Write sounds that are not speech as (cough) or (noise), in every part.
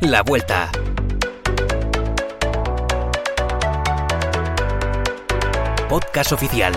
La vuelta. Podcast oficial.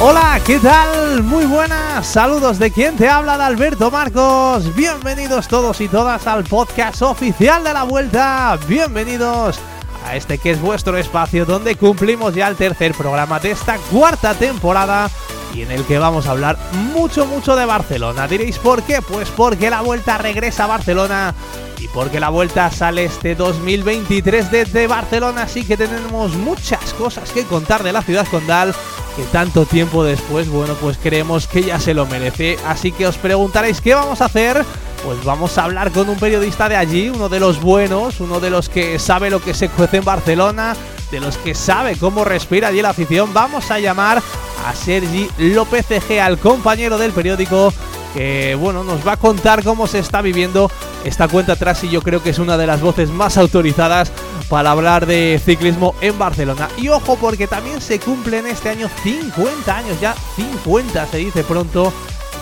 Hola, ¿qué tal? Muy buenas, saludos de quien te habla, de Alberto Marcos. Bienvenidos todos y todas al podcast oficial de la vuelta. Bienvenidos a este que es vuestro espacio donde cumplimos ya el tercer programa de esta cuarta temporada y en el que vamos a hablar mucho, mucho de Barcelona. Diréis, ¿por qué? Pues porque la vuelta regresa a Barcelona y porque la vuelta sale este 2023 desde Barcelona, así que tenemos muchas cosas que contar de la ciudad condal que tanto tiempo después, bueno, pues creemos que ya se lo merece. Así que os preguntaréis qué vamos a hacer. Pues vamos a hablar con un periodista de allí, uno de los buenos, uno de los que sabe lo que se cuece en Barcelona, de los que sabe cómo respira allí la afición. Vamos a llamar a Sergi López Egea, al compañero del periódico, que bueno, nos va a contar cómo se está viviendo esta cuenta atrás y yo creo que es una de las voces más autorizadas para hablar de ciclismo en Barcelona. Y ojo porque también se cumplen este año 50 años, ya 50 se dice pronto,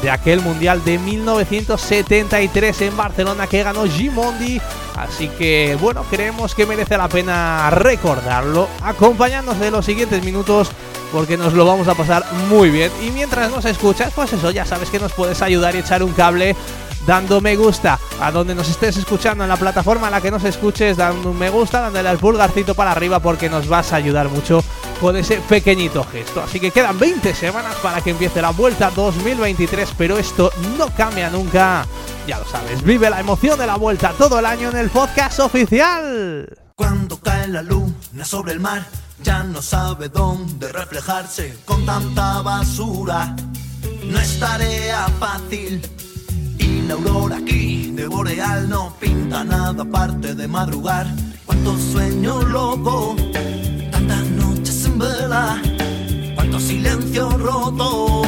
de aquel Mundial de 1973 en Barcelona que ganó Gimondi. Así que bueno, creemos que merece la pena recordarlo. Acompañándonos de los siguientes minutos porque nos lo vamos a pasar muy bien. Y mientras nos escuchas, pues eso, ya sabes que nos puedes ayudar y echar un cable dando me gusta a donde nos estés escuchando en la plataforma a la que nos escuches, dando un me gusta, dándole al pulgarcito para arriba porque nos vas a ayudar mucho con ese pequeñito gesto. Así que quedan 20 semanas para que empiece la vuelta 2023, pero esto no cambia nunca. Ya lo sabes, vive la emoción de la vuelta todo el año en el podcast oficial. Cuando cae la luna sobre el mar, ya no sabe dónde reflejarse con tanta basura. No es tarea fácil y la aurora aquí de Boreal no pinta nada aparte de madrugar. Cuánto sueño loco, tantas vela, cuánto silencio roto.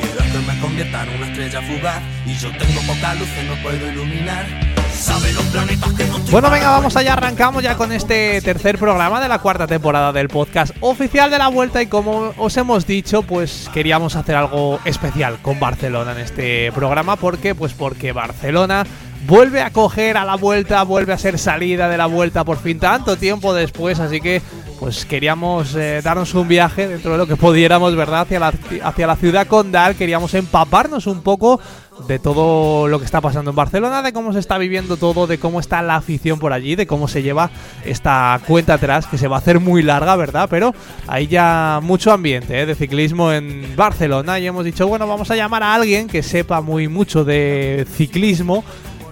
Quiero que me convierta en una estrella fugaz y yo tengo poca luz que no puedo iluminar. Sabe los planetas que no estoy Bueno, venga, vamos allá, arrancamos ya con este tercer programa de la cuarta temporada del podcast oficial de la vuelta y como os hemos dicho, pues queríamos hacer algo especial con Barcelona en este programa, ¿por qué? Pues porque Barcelona vuelve a coger a la vuelta, vuelve a ser salida de la vuelta por fin tanto tiempo después, así que pues queríamos eh, darnos un viaje dentro de lo que pudiéramos, ¿verdad? Hacia la, hacia la ciudad condal, queríamos empaparnos un poco de todo lo que está pasando en Barcelona, de cómo se está viviendo todo, de cómo está la afición por allí, de cómo se lleva esta cuenta atrás, que se va a hacer muy larga, ¿verdad? Pero hay ya mucho ambiente ¿eh? de ciclismo en Barcelona y hemos dicho, bueno, vamos a llamar a alguien que sepa muy mucho de ciclismo,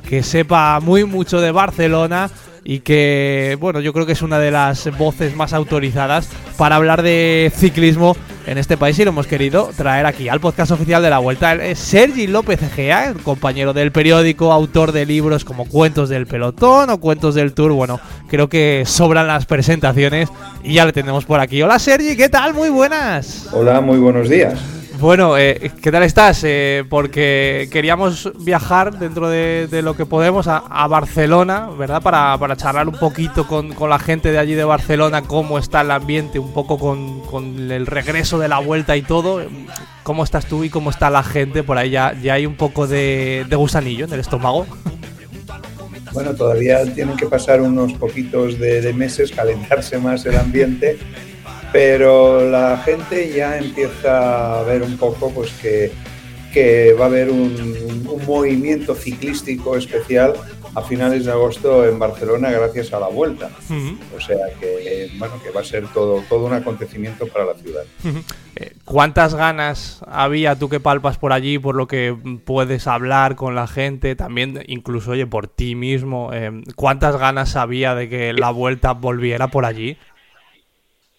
que sepa muy mucho de Barcelona y que, bueno, yo creo que es una de las voces más autorizadas para hablar de ciclismo en este país y lo hemos querido traer aquí al podcast oficial de la Vuelta. Es Sergi López Egea, compañero del periódico, autor de libros como Cuentos del Pelotón o Cuentos del Tour. Bueno, creo que sobran las presentaciones y ya le tenemos por aquí. Hola Sergi, ¿qué tal? Muy buenas. Hola, muy buenos días. Bueno, eh, ¿qué tal estás? Eh, porque queríamos viajar dentro de, lo que podemos a, Barcelona, ¿verdad? Para, para charlar un poquito con, la gente de allí de Barcelona, cómo está el ambiente, un poco con, el regreso de la vuelta y todo. ¿Cómo estás tú y cómo está la gente? Por ahí ya, ya hay un poco de, de gusanillo en el estómago. Bueno, todavía tienen que pasar unos poquitos de meses, calentarse más el ambiente, pero la gente ya empieza a ver un poco pues que, que va a haber un, un movimiento ciclístico especial a finales de agosto en Barcelona gracias a la vuelta. O sea que bueno que va a ser todo, todo un acontecimiento para la ciudad. Eh, ¿Cuántas ganas había tú que palpas por allí, por lo que puedes hablar con la gente, también incluso, oye, por ti mismo? eh, ¿Cuántas ganas había de que la vuelta volviera por allí?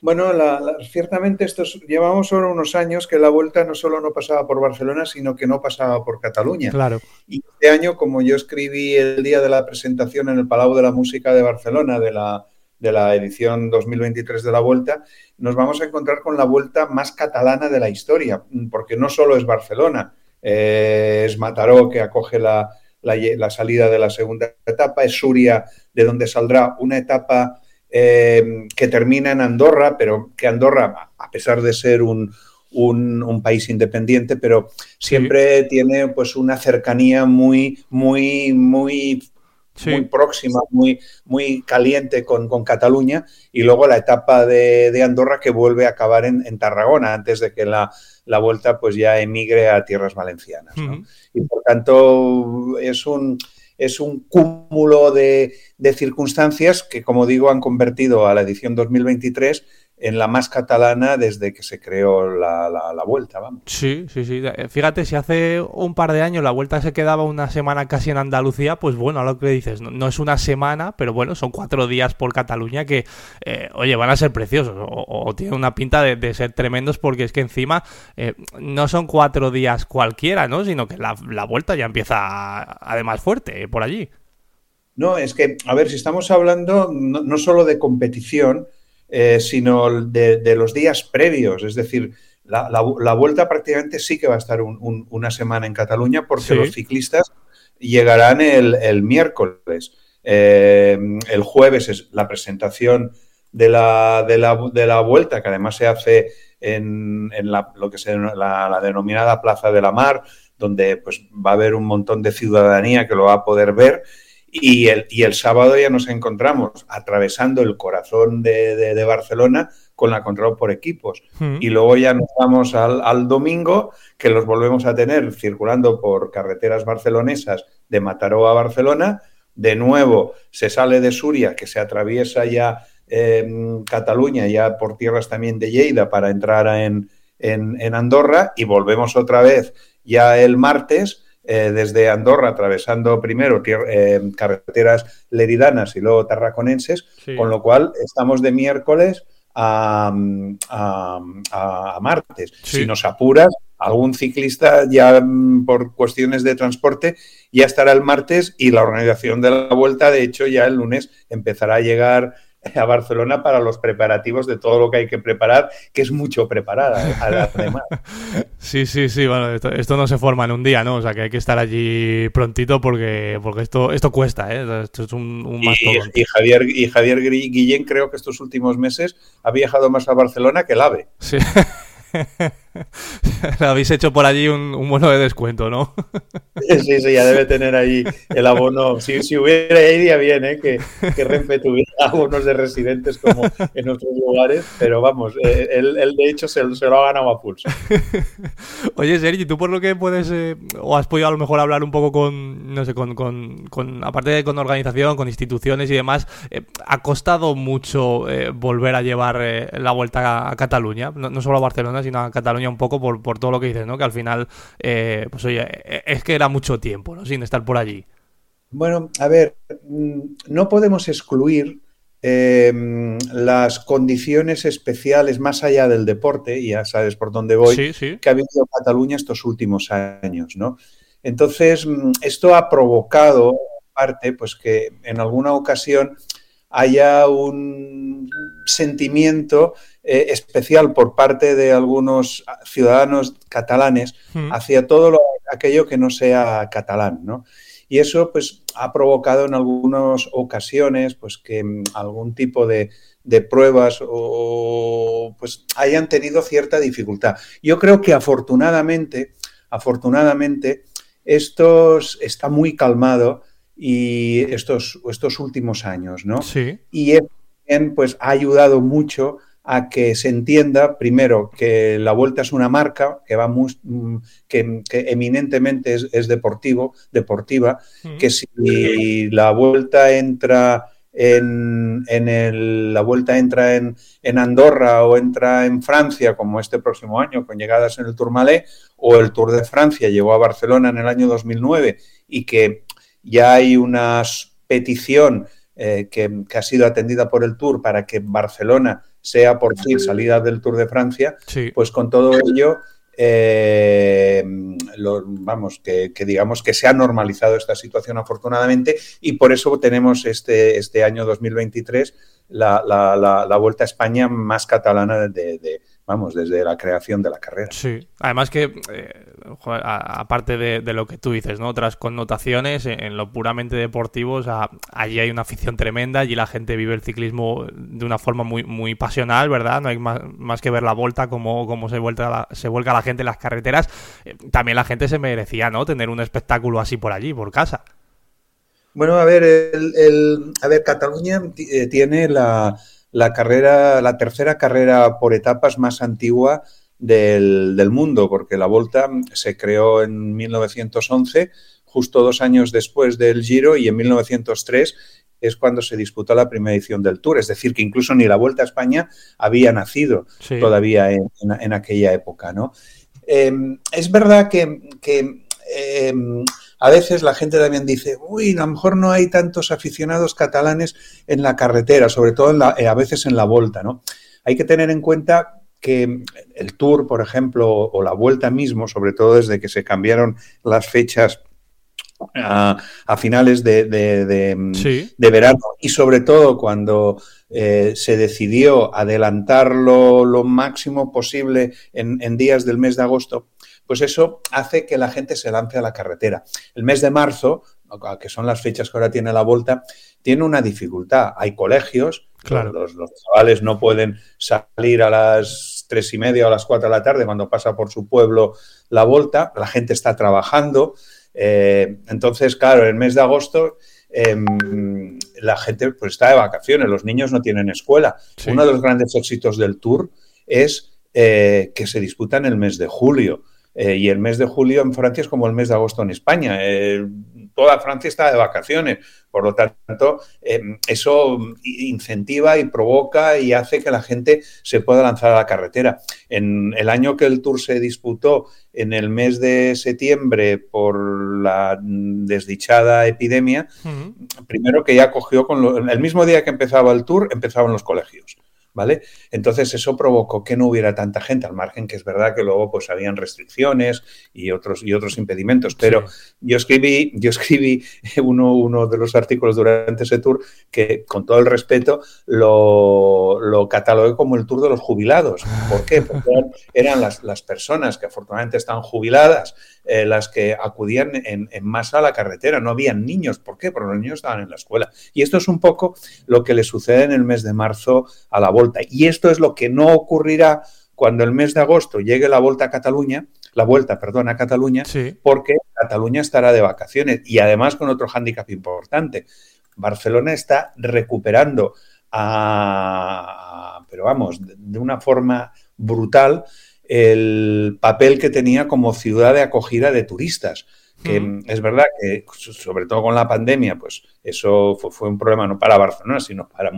Bueno, la- la- ciertamente estos llevamos solo unos años que la vuelta no solo no pasaba por Barcelona, sino que no pasaba por Cataluña. Claro. Y este año, como yo escribí el día de la presentación en el Palau de la Música de Barcelona de la, de la edición 2023 de la Vuelta, nos vamos a encontrar con la vuelta más catalana de la historia, porque no solo es Barcelona, eh, es Mataró que acoge la, la la salida de la segunda etapa, es Suria de donde saldrá una etapa eh, que termina en Andorra, pero que Andorra, a pesar de ser un, un, país independiente, pero siempre tiene pues una cercanía muy, muy, muy muy próxima, muy, muy caliente con, Cataluña, y luego la etapa de, Andorra que vuelve a acabar en, Tarragona, antes de que la, vuelta pues ya emigre a tierras valencianas. Y por tanto es un, es un cúmulo de, de circunstancias que, como digo, han convertido a la edición 2023 en la más catalana desde que se creó la, la, vuelta, vamos. Sí, sí, sí. Fíjate, si hace un par de años la vuelta se quedaba una semana casi en Andalucía, pues bueno, a lo que dices, no, es una semana, pero bueno, son cuatro días por Cataluña que, eh, oye, van a ser preciosos o, tienen una pinta de, ser tremendos porque es que encima eh, no son cuatro días cualquiera, ¿no? Sino que la, vuelta ya empieza además fuerte por allí. No, es que, a ver, si estamos hablando no, no solo de competición, eh, sino de, los días previos. Es decir, la, vuelta prácticamente sí que va a estar una semana en Cataluña porque los ciclistas llegarán el, miércoles. Eh, el jueves es la presentación de la, de la, vuelta, que además se hace en, lo que es la, denominada Plaza de la Mar, donde pues, va a haber un montón de ciudadanía que lo va a poder ver y el, y el sábado ya nos encontramos atravesando el corazón de, Barcelona con la control por equipos. Hmm. Y luego ya nos vamos al, domingo, que los volvemos a tener circulando por carreteras barcelonesas de Mataró a Barcelona. De nuevo se sale de Suria, que se atraviesa ya en Cataluña, ya por tierras también de Lleida, para entrar en, en Andorra. Y volvemos otra vez ya el martes eh, desde Andorra, atravesando primero eh, carreteras leridanas y luego tarraconenses, con lo cual estamos de miércoles a, martes. Si nos apuras, algún ciclista ya mm, por cuestiones de transporte ya estará el martes y la organización de la vuelta, de hecho, ya el lunes empezará a llegar a Barcelona para los preparativos de todo lo que hay que preparar, que es mucho preparar, además. (laughs) Sí, sí, sí, bueno, esto, no se forma en un día, ¿no? O sea, que hay que estar allí prontito porque, porque esto, esto cuesta, ¿eh? Esto es un, un y, y, Javier, y Javier Guillén creo que estos últimos meses ha viajado más a Barcelona que el AVE. Sí. (laughs) (laughs) Habéis hecho por allí un, un, bono de descuento, ¿no? (laughs) sí, sí, ya debe tener ahí el abono. Si, si hubiera iría bien, ¿eh? que, que Renfe tuviera (laughs) abonos de residentes como en otros lugares, pero vamos, eh, él, de hecho se, lo ha ganado a pulso. Oye, Sergi, tú por lo que puedes, eh, o has podido a lo mejor hablar un poco con, no sé, con, con, con aparte de con organización, con instituciones y demás, eh, ¿ha costado mucho volver a llevar la vuelta a, Cataluña? No, no, solo a Barcelona, sino a Cataluña un poco por, por todo lo que dices, ¿no? Que al final, pues oye, es que era mucho tiempo, ¿no? Sin estar por allí. Bueno, a ver, mm, no podemos excluir Em, las condiciones especiales más allá del deporte, y ya sabes por dónde voy, que ha vivido Cataluña estos últimos años, ¿no? Entonces, mm, esto ha provocado, parte, pues que en alguna ocasión haya un sentimiento eh, especial por parte de algunos ciudadanos catalanes hmm. hacia todo aquello que no sea catalán, ¿no? Y eso pues ha provocado en algunas ocasiones pues que mm, algún tipo de, pruebas o pues hayan tenido cierta dificultad. Yo creo que afortunadamente, afortunadamente, esto está muy calmado y estos, estos últimos años, ¿no? Sí. Y pues ha ayudado mucho a que se entienda, primero, que la Vuelta es una marca que va muy, mm, que, eminentemente es, deportivo, deportiva, que si la Vuelta entra en, el, la Vuelta entra en, en, Andorra o entra en Francia, como este próximo año, con llegadas en el Tourmalet, o el Tour de Francia llegó a Barcelona en el año 2009 y que ya hay una petición eh, que, que ha sido atendida por el Tour para que Barcelona sea por fin salida del Tour de Francia, pues con todo ello, eh, vamos, que, digamos que se ha normalizado esta situación afortunadamente y por eso tenemos este, este año 2023 la, la, la, Vuelta a España más catalana de, vamos, desde la creación de la carrera. Sí, además que, eh, aparte de, lo que tú dices, ¿no? Otras connotaciones, en, lo puramente deportivo, o sea, allí hay una afición tremenda, allí la gente vive el ciclismo de una forma muy, muy pasional, ¿verdad? No hay más, más que ver la vuelta, como, como se, vuelta se vuelca la gente en las carreteras. Eh, también la gente se merecía, ¿no? Tener un espectáculo así por allí, por casa. Bueno, a ver, el, a ver, Cataluña eh, tiene la, la, carrera, la tercera carrera por etapas más antigua del, del, mundo, porque la Volta se creó en 1911, justo dos años después del Giro, y en 1903 es cuando se disputó la primera edición del Tour. Es decir, que incluso ni la Vuelta a España había nacido todavía en, en, aquella época, ¿no? Eh, es verdad que, que eh, a veces la gente también dice, uy, a lo mejor no hay tantos aficionados catalanes en la carretera, sobre todo eh, a veces en la vuelta, ¿no? Hay que tener en cuenta que el Tour, por ejemplo, o la vuelta mismo, sobre todo desde que se cambiaron las fechas a, finales de, verano y sobre todo cuando eh, se decidió adelantarlo lo máximo posible en, días del mes de agosto, pues eso hace que la gente se lance a la carretera. El mes de marzo, que son las fechas que ahora tiene la vuelta, tiene una dificultad. Hay colegios, claro. los, chavales no pueden salir a las tres y media o a las cuatro de la tarde cuando pasa por su pueblo la vuelta, la gente está trabajando. Eh, entonces, claro, el mes de agosto em, la gente pues, está de vacaciones, los niños no tienen escuela. Uno de los grandes éxitos del tour es eh, que se disputa en el mes de julio. Eh, y el mes de julio en Francia es como el mes de agosto en España. Eh, toda Francia está de vacaciones. Por lo tanto, em, eso incentiva y provoca y hace que la gente se pueda lanzar a la carretera. En el año que el Tour se disputó, en el mes de septiembre, por la desdichada epidemia, primero que ya cogió con el mismo día que empezaba el Tour, empezaban los colegios. ¿Vale? Entonces eso provocó que no hubiera tanta gente, al margen que es verdad que luego pues habían restricciones y otros, y otros impedimentos, pero yo escribí, yo escribí (laughs) uno, uno de los artículos durante ese tour que con todo el respeto lo, lo catalogué como el tour de los jubilados. ¿Por qué? Porque eran las, las personas que afortunadamente están jubiladas, eh, las que acudían en, en, masa a la carretera, no habían niños. ¿Por qué? Porque los niños estaban en la escuela. Y esto es un poco lo que le sucede en el mes de marzo a la Y esto es lo que no ocurrirá cuando el mes de agosto llegue la vuelta a Cataluña, la vuelta, perdón, a Cataluña, porque Cataluña estará de vacaciones. Y además con otro hándicap importante. Barcelona está recuperando a, pero vamos, de una forma brutal el papel que tenía como ciudad de acogida de turistas. Que es verdad que, sobre todo con la pandemia, pues eso fue, un problema no para Barcelona, sino para,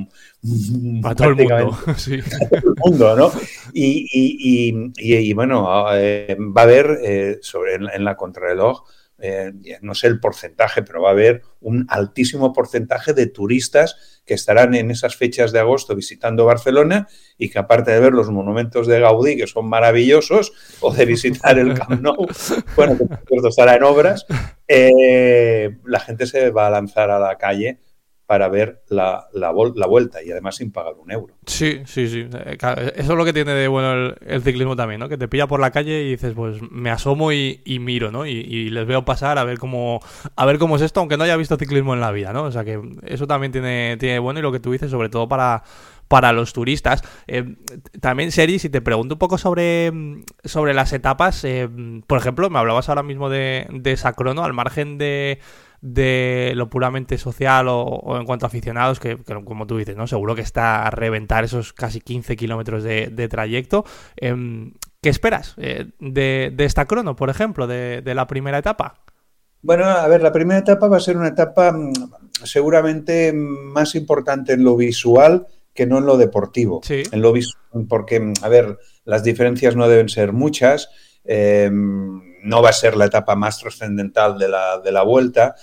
todo el mundo. (laughs) (laughs) mundo, ¿no? Y, bueno, eh, va a haber eh, sobre en, la contrarreloj eh, no sé el porcentaje, pero va a haber un altísimo porcentaje de turistas que estarán en esas fechas de agosto visitando Barcelona y que aparte de ver los monumentos de Gaudí, que son maravillosos, o de visitar el Camp Nou, (laughs) bueno, que por estará en obras, eh, la gente se va a lanzar a la calle para ver la, la, vuelta y además sin pagar un euro. Sí, sí, sí. Eh, eso es lo que tiene de bueno el, ciclismo también, ¿no? Que te pilla por la calle y dices, pues me asomo y, miro, ¿no? Y, les veo pasar a ver cómo a ver cómo es esto, aunque no haya visto ciclismo en la vida, ¿no? O sea que eso también tiene, tiene bueno y lo que tú dices, sobre todo para para los turistas. Eh, también, Seri, si te pregunto un poco sobre, sobre las etapas, eh, por ejemplo, me hablabas ahora mismo de, de Sacrono, al margen de, de lo puramente social o, en cuanto a aficionados, que, como tú dices, ¿no? Seguro que está a reventar esos casi 15 kilómetros de, trayecto. Em, ¿Qué esperas eh, de, esta crono, por ejemplo, de, la primera etapa? Bueno, a ver, la primera etapa va a ser una etapa mm, seguramente más importante en lo visual que no en lo deportivo. En lo porque, mm, a ver, las diferencias no deben ser muchas. Em, no va a ser la etapa más trascendental de la, de la vuelta.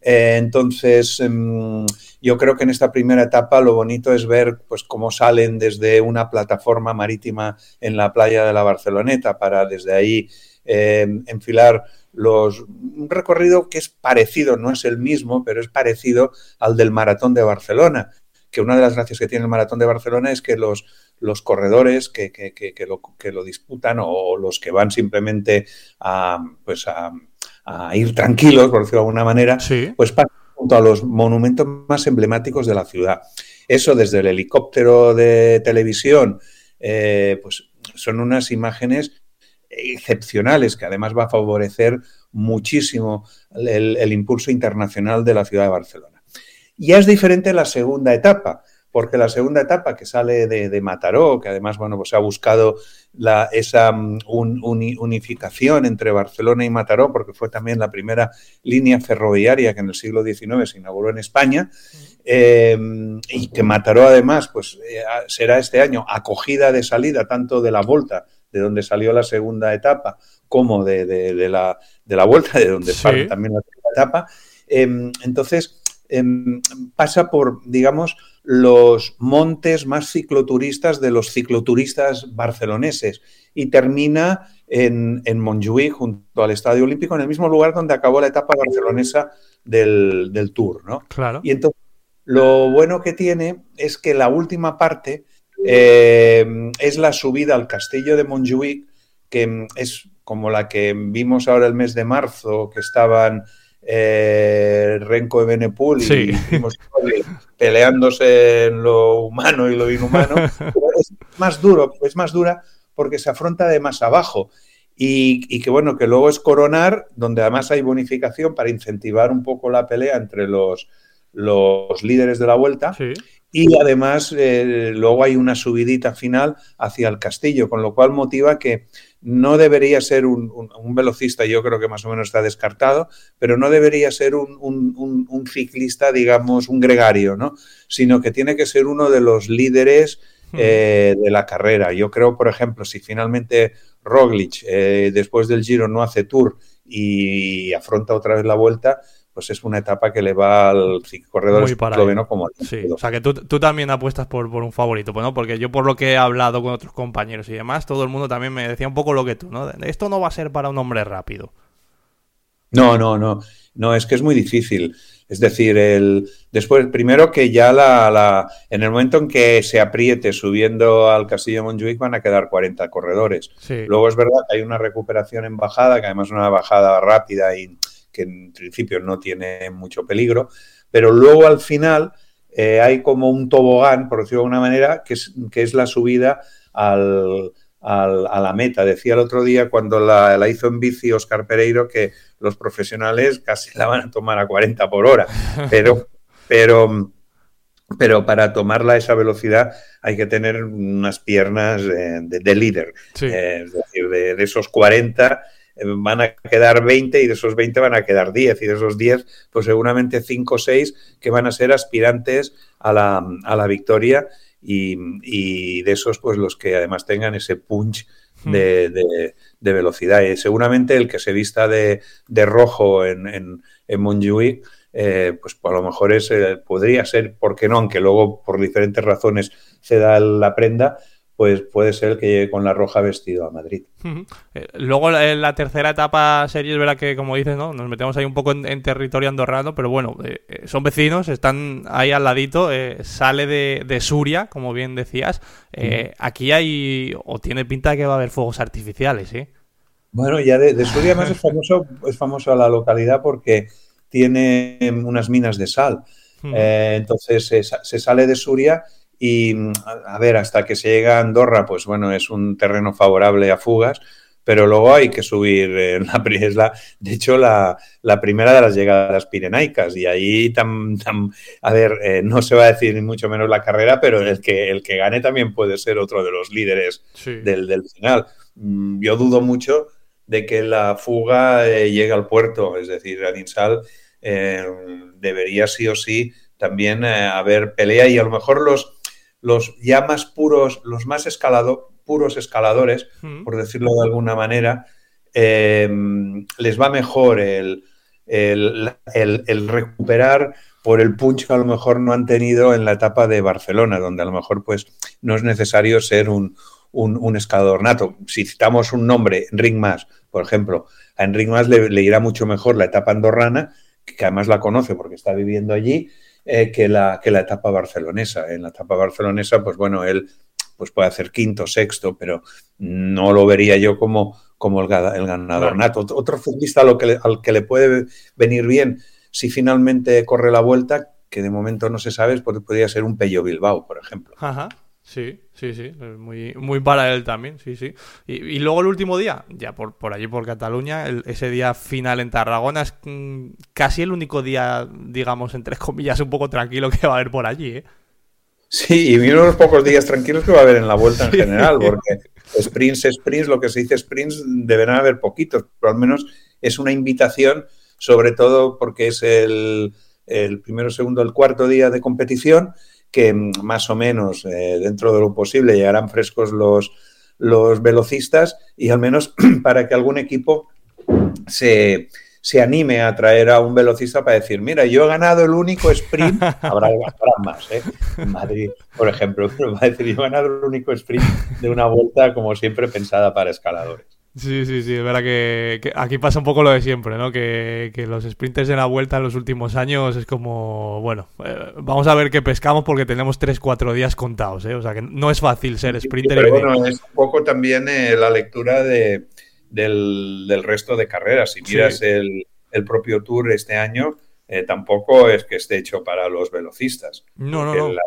Eh, entonces, em, yo creo que en esta primera etapa lo bonito es ver pues, cómo salen desde una plataforma marítima en la playa de la Barceloneta para desde ahí em, enfilar los, un recorrido que es parecido, no es el mismo, pero es parecido al del maratón de Barcelona, que una de las gracias que tiene el maratón de Barcelona es que los, los corredores que, que, lo, que lo disputan o los que van simplemente a, pues a, ir tranquilos, por decirlo de alguna manera, pues pasan junto a los monumentos más emblemáticos de la ciudad. Eso desde el helicóptero de televisión, eh, pues son unas imágenes excepcionales que además va a favorecer muchísimo el, impulso internacional de la ciudad de Barcelona. Ya es diferente la segunda etapa, porque la segunda etapa que sale de, Mataró, que además bueno, pues ha buscado la, esa mm, unificación entre Barcelona y Mataró, porque fue también la primera línea ferroviaria que en el siglo XIX se inauguró en España, eh, y que Mataró además pues, eh, será este año acogida de salida tanto de la Volta, de donde salió la segunda etapa, como de, la, de la Vuelta, de donde sale también la segunda etapa. Em, entonces, pasa por, digamos, los montes más cicloturistas de los cicloturistas barceloneses y termina en, en Montjuïc, junto al Estadio Olímpico, en el mismo lugar donde acabó la etapa barcelonesa del, del Tour, ¿no? Claro. Y entonces, lo bueno que tiene es que la última parte eh, es la subida al castillo de Montjuïc, que es como la que vimos ahora el mes de marzo, que estaban eh, Renko de Benepul y peleándose en lo humano y lo inhumano. (laughs) es más duro, es más dura porque se afronta de más abajo. Y, que bueno, que luego es coronar, donde además hay bonificación para incentivar un poco la pelea entre los, los líderes de la vuelta. Y además eh, luego hay una subidita final hacia el castillo, con lo cual motiva que no debería ser un, velocista, yo creo que más o menos está descartado, pero no debería ser un, ciclista, digamos, un gregario, ¿no? Sino que tiene que ser uno de los líderes hmm. eh, de la carrera. Yo creo, por ejemplo, si finalmente Roglic eh, después del Giro no hace tour y afronta otra vez la vuelta, pues es una etapa que le va al corredor esloveno como Sí, o sea que tú, también apuestas por, por un favorito, pues, ¿no? Porque yo por lo que he hablado con otros compañeros y demás, todo el mundo también me decía un poco lo que tú, ¿no? Esto no va a ser para un hombre rápido. No, no, no. No, es que es muy difícil. Es decir, el, después, primero que ya la, la, en el momento en que se apriete subiendo al Castillo de Montjuic van a quedar 40 corredores. Luego es verdad que hay una recuperación en bajada, que además es una bajada rápida y que en principio no tiene mucho peligro, pero luego al final eh, hay como un tobogán, por decirlo de alguna manera, que es, que es la subida al, a la meta. Decía el otro día cuando la, la, hizo en bici Oscar Pereiro que los profesionales casi la van a tomar a 40 por hora, (laughs) pero, pero, pero para tomarla a esa velocidad hay que tener unas piernas de, líder, eh, es decir, de, de, esos 40 eh, van a quedar 20 y de esos 20 van a quedar 10 y de esos 10 pues seguramente 5 o 6 que van a ser aspirantes a la, a la victoria y, de esos pues los que además tengan ese punch hmm. de, de, velocidad. Y seguramente el que se vista de, de rojo en, en, en Montjuic, eh, pues a lo mejor es, eh, podría ser, ¿por qué no? Aunque luego por diferentes razones se da la prenda, pues puede ser que llegue con la roja vestido a Madrid. Eh, luego en la tercera etapa serie es verdad que, como dices, ¿no? nos metemos ahí un poco en, territorio andorrano, pero bueno, eh, eh, son vecinos, están ahí al ladito, sale de, de, Suria, como bien decías. Aquí hay, o tiene pinta de que va a haber fuegos artificiales, ¿sí? Bueno, ya de, Suria más es famoso, es famoso la localidad porque tiene unas minas de sal. entonces se sale de Suria y a ver, hasta que se llega a Andorra, pues bueno, es un terreno favorable a fugas, pero luego hay que subir en la, es de hecho la, la, primera de las llegadas pirenaicas. Y ahí tan, a ver eh, no se va a decir ni mucho menos la carrera pero el que el que gane también puede ser otro de los líderes del, del, final. Mm, yo dudo mucho de que la fuga eh, llegue al puerto. Es decir Adinsal eh, debería sí o sí también haber pelea y a lo mejor los los ya más puros, los más escalado, puros escaladores, por decirlo de alguna manera, eh, les va mejor el, recuperar por el punch que a lo mejor no han tenido en la etapa de Barcelona, donde a lo mejor pues no es necesario ser un, escalador nato. Si citamos un nombre, Enric Mas, por ejemplo, a Enric Mas le, le irá mucho mejor la etapa andorrana, que además la conoce porque está viviendo allí, eh, que, la, que la etapa barcelonesa. En la etapa barcelonesa, pues bueno, él pues puede hacer quinto, sexto, pero no lo vería yo como, como el, ganador nato. Otro futbolista al que, al que le puede venir bien si finalmente corre la vuelta, que de momento no se sabe, podría ser un Pello Bilbao, por ejemplo. Ajá. Sí, sí, sí, muy, muy para él también, sí, sí. Y, luego el último día, ya por, por allí por Cataluña, ese día final en Tarragona es mm, casi el único día, digamos, entre (laughs) comillas, un poco tranquilo que va a haber por allí, ¿eh? Sí, y uno de los pocos días tranquilos que va a haber en la vuelta en general, porque sprints, sprints, lo que se dice sprints, deberán haber poquitos, pero al menos es una invitación, sobre todo porque es el, el primero, segundo, el cuarto día de competición que más o menos eh, dentro de lo posible llegarán frescos los, los velocistas y al menos (clears throat) para que algún equipo se, anime a traer a un velocista para decir, mira, yo he ganado el único sprint, (laughs) habrá, más, ¿eh? En Madrid, por ejemplo, pero (laughs) va a decir, yo he ganado el único sprint de una vuelta como siempre pensada para escaladores. Sí, sí, sí, es verdad que, aquí pasa un poco lo de siempre, ¿no? Que, los sprinters de la vuelta en los últimos años es como, bueno, eh, vamos a ver qué pescamos porque tenemos 3-4 días contados, ¿eh? O sea que no es fácil ser sprinter. pero bueno, es un poco también eh, la lectura de, del, resto de carreras. Si miras el, propio Tour este año, eh, tampoco es que esté hecho para los velocistas. No, no, no. La,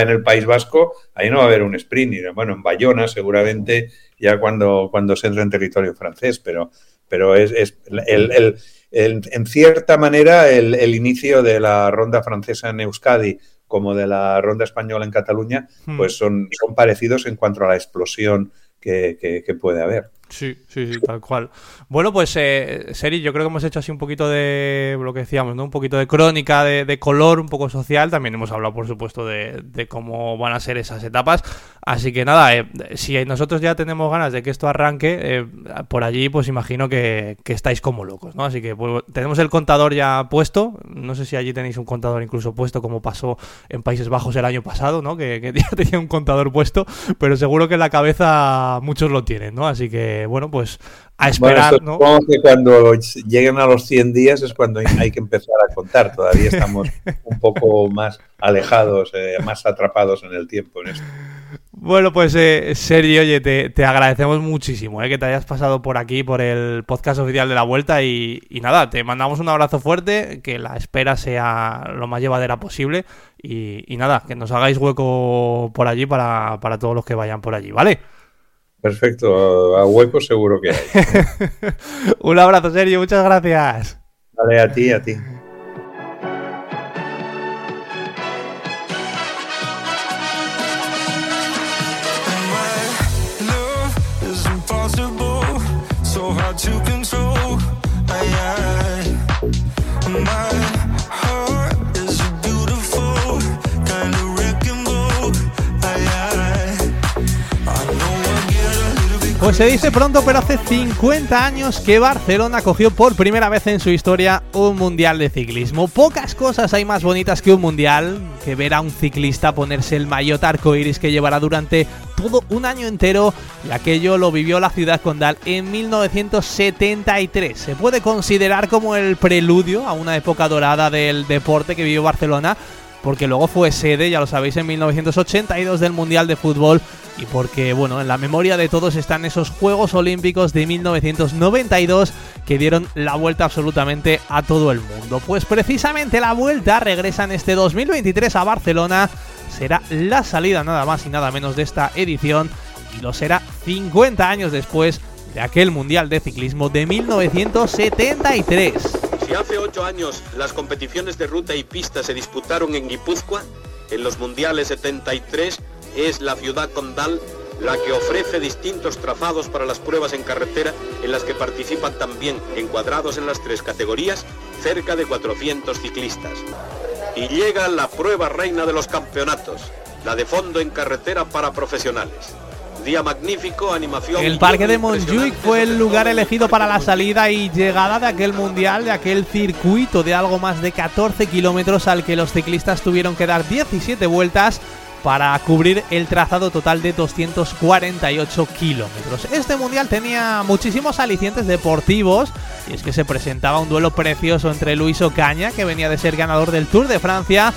en el País Vasco, ahí no va a haber un sprint. Bueno, en Bayona seguramente ya cuando, cuando se entra en territorio francés, pero, pero es, el, en cierta manera el, inicio de la ronda francesa en Euskadi como de la ronda española en Cataluña, hmm. pues son, son parecidos en cuanto a la explosión que, que puede haber. Sí, sí, sí, tal cual. Bueno, pues, eh, Seri, yo creo que hemos hecho así un poquito de lo que decíamos, ¿no? Un poquito de crónica, de, color, un poco social. También hemos hablado, por supuesto, de, cómo van a ser esas etapas. Así que nada, eh, si nosotros ya tenemos ganas de que esto arranque, eh, por allí, pues imagino que, estáis como locos, ¿no? Así que pues, tenemos el contador ya puesto. No sé si allí tenéis un contador incluso puesto, como pasó en Países Bajos el año pasado, ¿no? Que (laughs) ya tenía un contador puesto, pero seguro que en la cabeza muchos lo tienen, ¿no? Así que bueno, pues a esperar. ¿no? Supongo que cuando lleguen a los 100 días es cuando hay que empezar a contar. Todavía estamos un poco más alejados, eh, más atrapados en el tiempo en esto. Bueno, pues eh, Sergio, oye, te, agradecemos muchísimo eh, que te hayas pasado por aquí, por el podcast oficial de la vuelta y, nada, te mandamos un abrazo fuerte, que la espera sea lo más llevadera posible y, nada, que nos hagáis hueco por allí para, para todos los que vayan por allí, ¿vale? Perfecto, a hueco seguro que hay. (laughs) Un abrazo, Sergio, muchas gracias. Vale, a ti, a ti. Pues se dice pronto, pero hace 50 años que Barcelona cogió por primera vez en su historia un mundial de ciclismo. Pocas cosas hay más bonitas que un mundial, que ver a un ciclista ponerse el maillot arcoiris que llevará durante todo un año entero, y aquello lo vivió la ciudad condal en 1973. Se puede considerar como el preludio a una época dorada del deporte que vivió Barcelona porque luego fue sede, ya lo sabéis, en 1982 del Mundial de Fútbol y porque, bueno, en la memoria de todos están esos Juegos Olímpicos de 1992 que dieron la vuelta absolutamente a todo el mundo. Pues precisamente la vuelta regresa en este 2023 a Barcelona, será la salida nada más y nada menos de esta edición y lo será 50 años después de aquel Mundial de Ciclismo de 1973. Si hace ocho años las competiciones de ruta y pista se disputaron en Guipúzcoa, en los Mundiales 73 es la ciudad condal la que ofrece distintos trazados para las pruebas en carretera en las que participan también, encuadrados en las tres categorías, cerca de 400 ciclistas. Y llega la prueba reina de los campeonatos, la de fondo en carretera para profesionales magnífico, animación. El parque de Montjuic fue el lugar elegido para la salida y llegada de aquel mundial, de aquel circuito de algo más de 14 kilómetros al que los ciclistas tuvieron que dar 17 vueltas para cubrir el trazado total de 248 kilómetros. Este mundial tenía muchísimos alicientes deportivos y es que se presentaba un duelo precioso entre Luis Ocaña, que venía de ser ganador del Tour de Francia,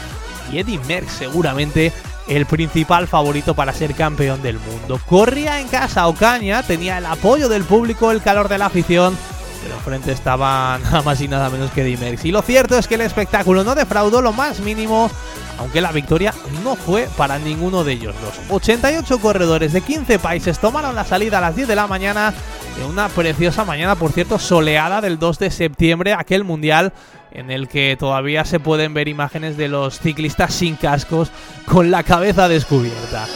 y Eddy Merckx, seguramente el principal favorito para ser campeón del mundo. Corría en casa Ocaña, tenía el apoyo del público, el calor de la afición, pero enfrente estaba (laughs) nada más y nada menos que Dimex. Y lo cierto es que el espectáculo no defraudó lo más mínimo, aunque la victoria no fue para ninguno de ellos. Los 88 corredores de 15 países tomaron la salida a las 10 de la mañana, en una preciosa mañana, por cierto, soleada del 2 de septiembre, aquel mundial en el que todavía se pueden ver imágenes de los ciclistas sin cascos con la cabeza descubierta.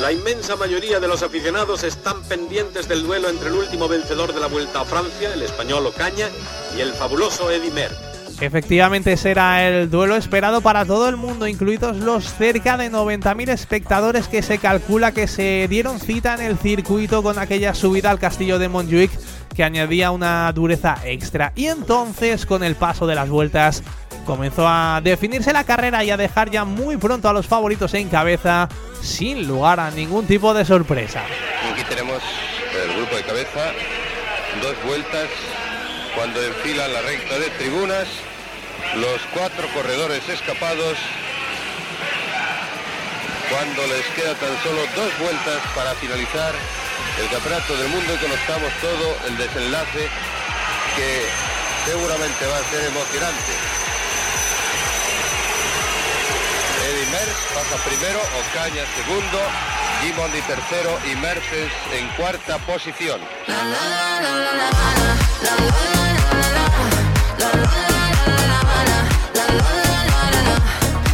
La inmensa mayoría de los aficionados están pendientes del duelo entre el último vencedor de la Vuelta a Francia, el español Ocaña, y el fabuloso Eddy Merckx. Efectivamente será el duelo esperado para todo el mundo, incluidos los cerca de 90.000 espectadores que se calcula que se dieron cita en el circuito con aquella subida al castillo de Montjuic que añadía una dureza extra. Y entonces, con el paso de las vueltas, comenzó a definirse la carrera y a dejar ya muy pronto a los favoritos en cabeza, sin lugar a ningún tipo de sorpresa. Aquí tenemos el grupo de cabeza, dos vueltas, cuando enfilan la recta de tribunas, los cuatro corredores escapados, cuando les queda tan solo dos vueltas para finalizar el campeonato del mundo y conozcamos todo el desenlace que seguramente va a ser emocionante. Eddie Merckx pasa primero, Ocaña segundo, Gimondi tercero y Mercedes en cuarta posición.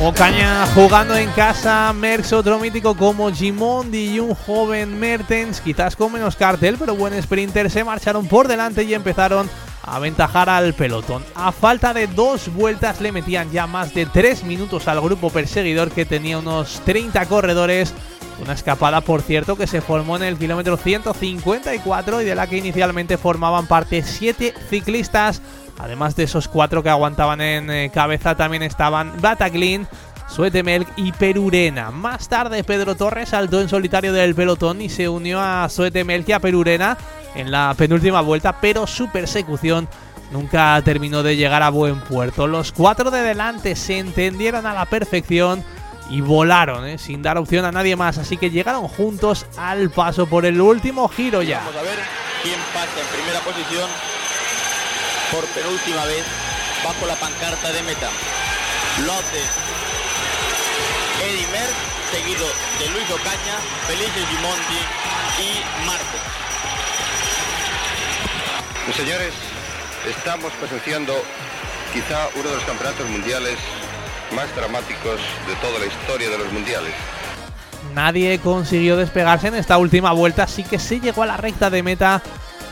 Ocaña jugando en casa, Merckx otro mítico como Gimondi y un joven Mertens, quizás con menos cartel, pero buen sprinter, se marcharon por delante y empezaron a aventajar al pelotón. A falta de dos vueltas le metían ya más de tres minutos al grupo perseguidor que tenía unos 30 corredores. Una escapada, por cierto, que se formó en el kilómetro 154 y de la que inicialmente formaban parte siete ciclistas. Además de esos cuatro que aguantaban en eh, cabeza, también estaban Bataglin, Suetemelk y Perurena. Más tarde, Pedro Torres saltó en solitario del pelotón y se unió a Suetemelk y a Perurena en la penúltima vuelta, pero su persecución nunca terminó de llegar a buen puerto. Los cuatro de delante se entendieron a la perfección y volaron, ¿eh? sin dar opción a nadie más. Así que llegaron juntos al paso por el último giro ya. Vamos a ver quién pasa en primera posición por penúltima vez bajo la pancarta de meta. Lotte, Eddie Merckx, seguido de Luis Ocaña, Felice Gimondi y Marco. Mis señores, estamos presenciando quizá uno de los campeonatos mundiales más dramáticos de toda la historia de los mundiales. Nadie consiguió despegarse en esta última vuelta, así que se llegó a la recta de meta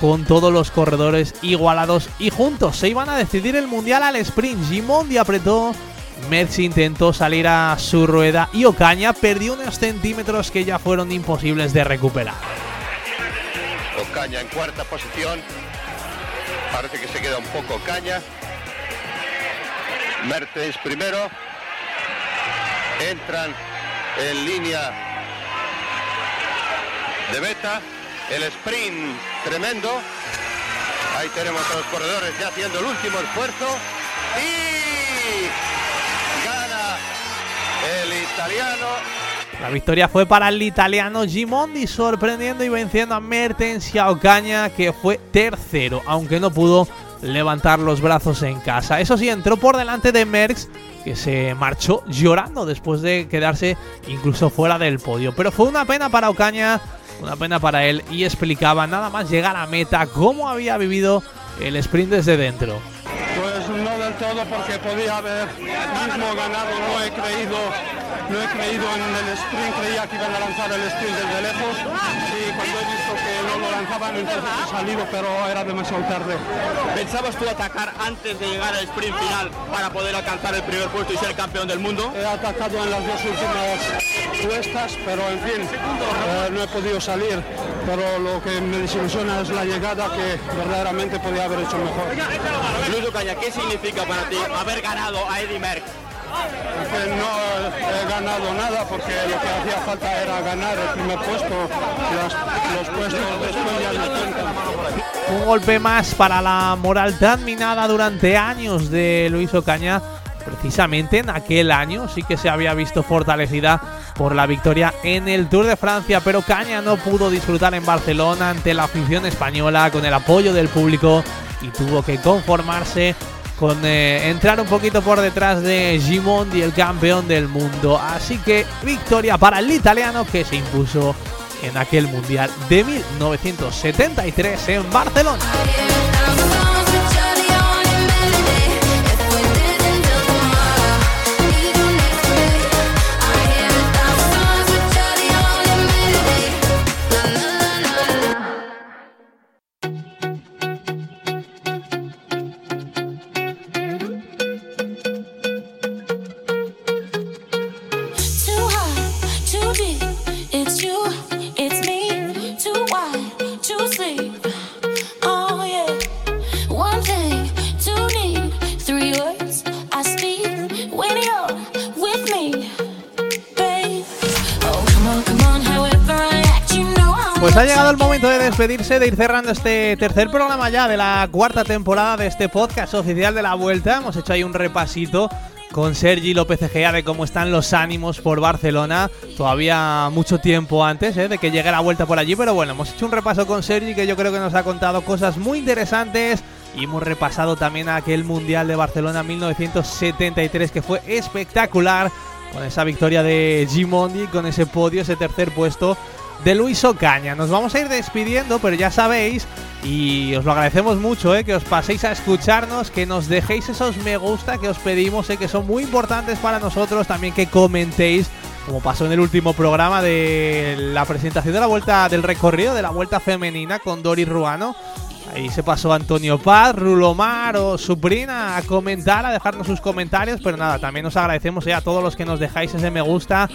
con todos los corredores igualados y juntos se iban a decidir el mundial al sprint. Gimondi apretó, Merckx intentó salir a su rueda y Ocaña perdió unos centímetros que ya fueron imposibles de recuperar. Ocaña en cuarta posición. Parece que se queda un poco Ocaña. Mertens primero. Entran en línea de meta. El sprint tremendo. Ahí tenemos a los corredores ya haciendo el último esfuerzo. Y gana el italiano. La victoria fue para el italiano Gimondi, sorprendiendo y venciendo a Mertens y a Ocaña, que fue tercero, aunque no pudo levantar los brazos en casa. Eso sí, entró por delante de Merckx, que se marchó llorando después de quedarse incluso fuera del podio. Pero fue una pena para Ocaña, una pena para él, y explicaba nada más llegar a meta cómo había vivido el sprint desde dentro. Pues no del todo porque podía haber mismo ganado, no he creído, no he creído en el sprint, creía que iban a lanzar el sprint desde lejos y cuando he visto que no lo lanzaban entonces he salido pero era demasiado tarde. ¿Pensabas tú atacar antes de llegar al sprint final para poder alcanzar el primer puesto y ser campeón del mundo? He atacado en las dos últimas puestas pero en fin, eh, no he podido salir, pero lo que me desilusiona es la llegada que verdaderamente podía haber hecho mejor. Luis Ocaña, ¿qué significa para ti haber ganado a Eddie Merckx? Que no he ganado nada porque lo que hacía falta era. Un golpe más para la moral tan minada durante años de Luis Ocaña. Precisamente en aquel año sí que se había visto fortalecida por la victoria en el Tour de Francia, pero Caña no pudo disfrutar en Barcelona ante la afición española con el apoyo del público y tuvo que conformarse con eh, entrar un poquito por detrás de Gimondi, el campeón del mundo. Así que victoria para el italiano que se impuso en aquel Mundial de 1973 en Barcelona. Pues ha llegado el momento de despedirse, de ir cerrando este tercer programa ya de la cuarta temporada de este podcast oficial de la vuelta. Hemos hecho ahí un repasito con Sergi López Egea de cómo están los ánimos por Barcelona. Todavía mucho tiempo antes ¿eh? de que llegue la vuelta por allí, pero bueno, hemos hecho un repaso con Sergi que yo creo que nos ha contado cosas muy interesantes. Y hemos repasado también aquel Mundial de Barcelona 1973 que fue espectacular con esa victoria de Gimondi, con ese podio, ese tercer puesto de Luis Ocaña. Nos vamos a ir despidiendo, pero ya sabéis, y os lo agradecemos mucho, eh, que os paséis a escucharnos, que nos dejéis esos me gusta que os pedimos, eh, que son muy importantes para nosotros, también que comentéis, como pasó en el último programa de la presentación de la vuelta del recorrido de la vuelta femenina con Dori Ruano. Ahí se pasó Antonio Paz, Rulomar o Suprina a comentar, a dejarnos sus comentarios. Pero nada, también os agradecemos eh, a todos los que nos dejáis ese me gusta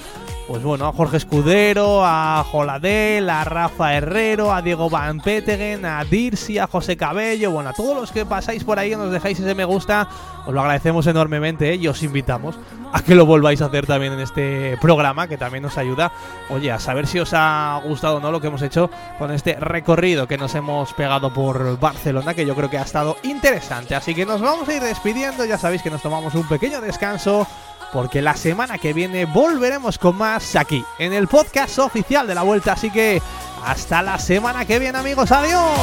pues bueno, a Jorge Escudero, a Joladel, a Rafa Herrero, a Diego Van Petegen, a Dirsi, a José Cabello, bueno, a todos los que pasáis por ahí y nos dejáis ese me gusta, os lo agradecemos enormemente ¿eh? y os invitamos a que lo volváis a hacer también en este programa, que también nos ayuda, oye, a saber si os ha gustado o no lo que hemos hecho con este recorrido que nos hemos pegado por Barcelona, que yo creo que ha estado interesante. Así que nos vamos a ir despidiendo, ya sabéis que nos tomamos un pequeño descanso porque la semana que viene volveremos con más aquí, en el podcast oficial de la vuelta. Así que hasta la semana que viene amigos, adiós.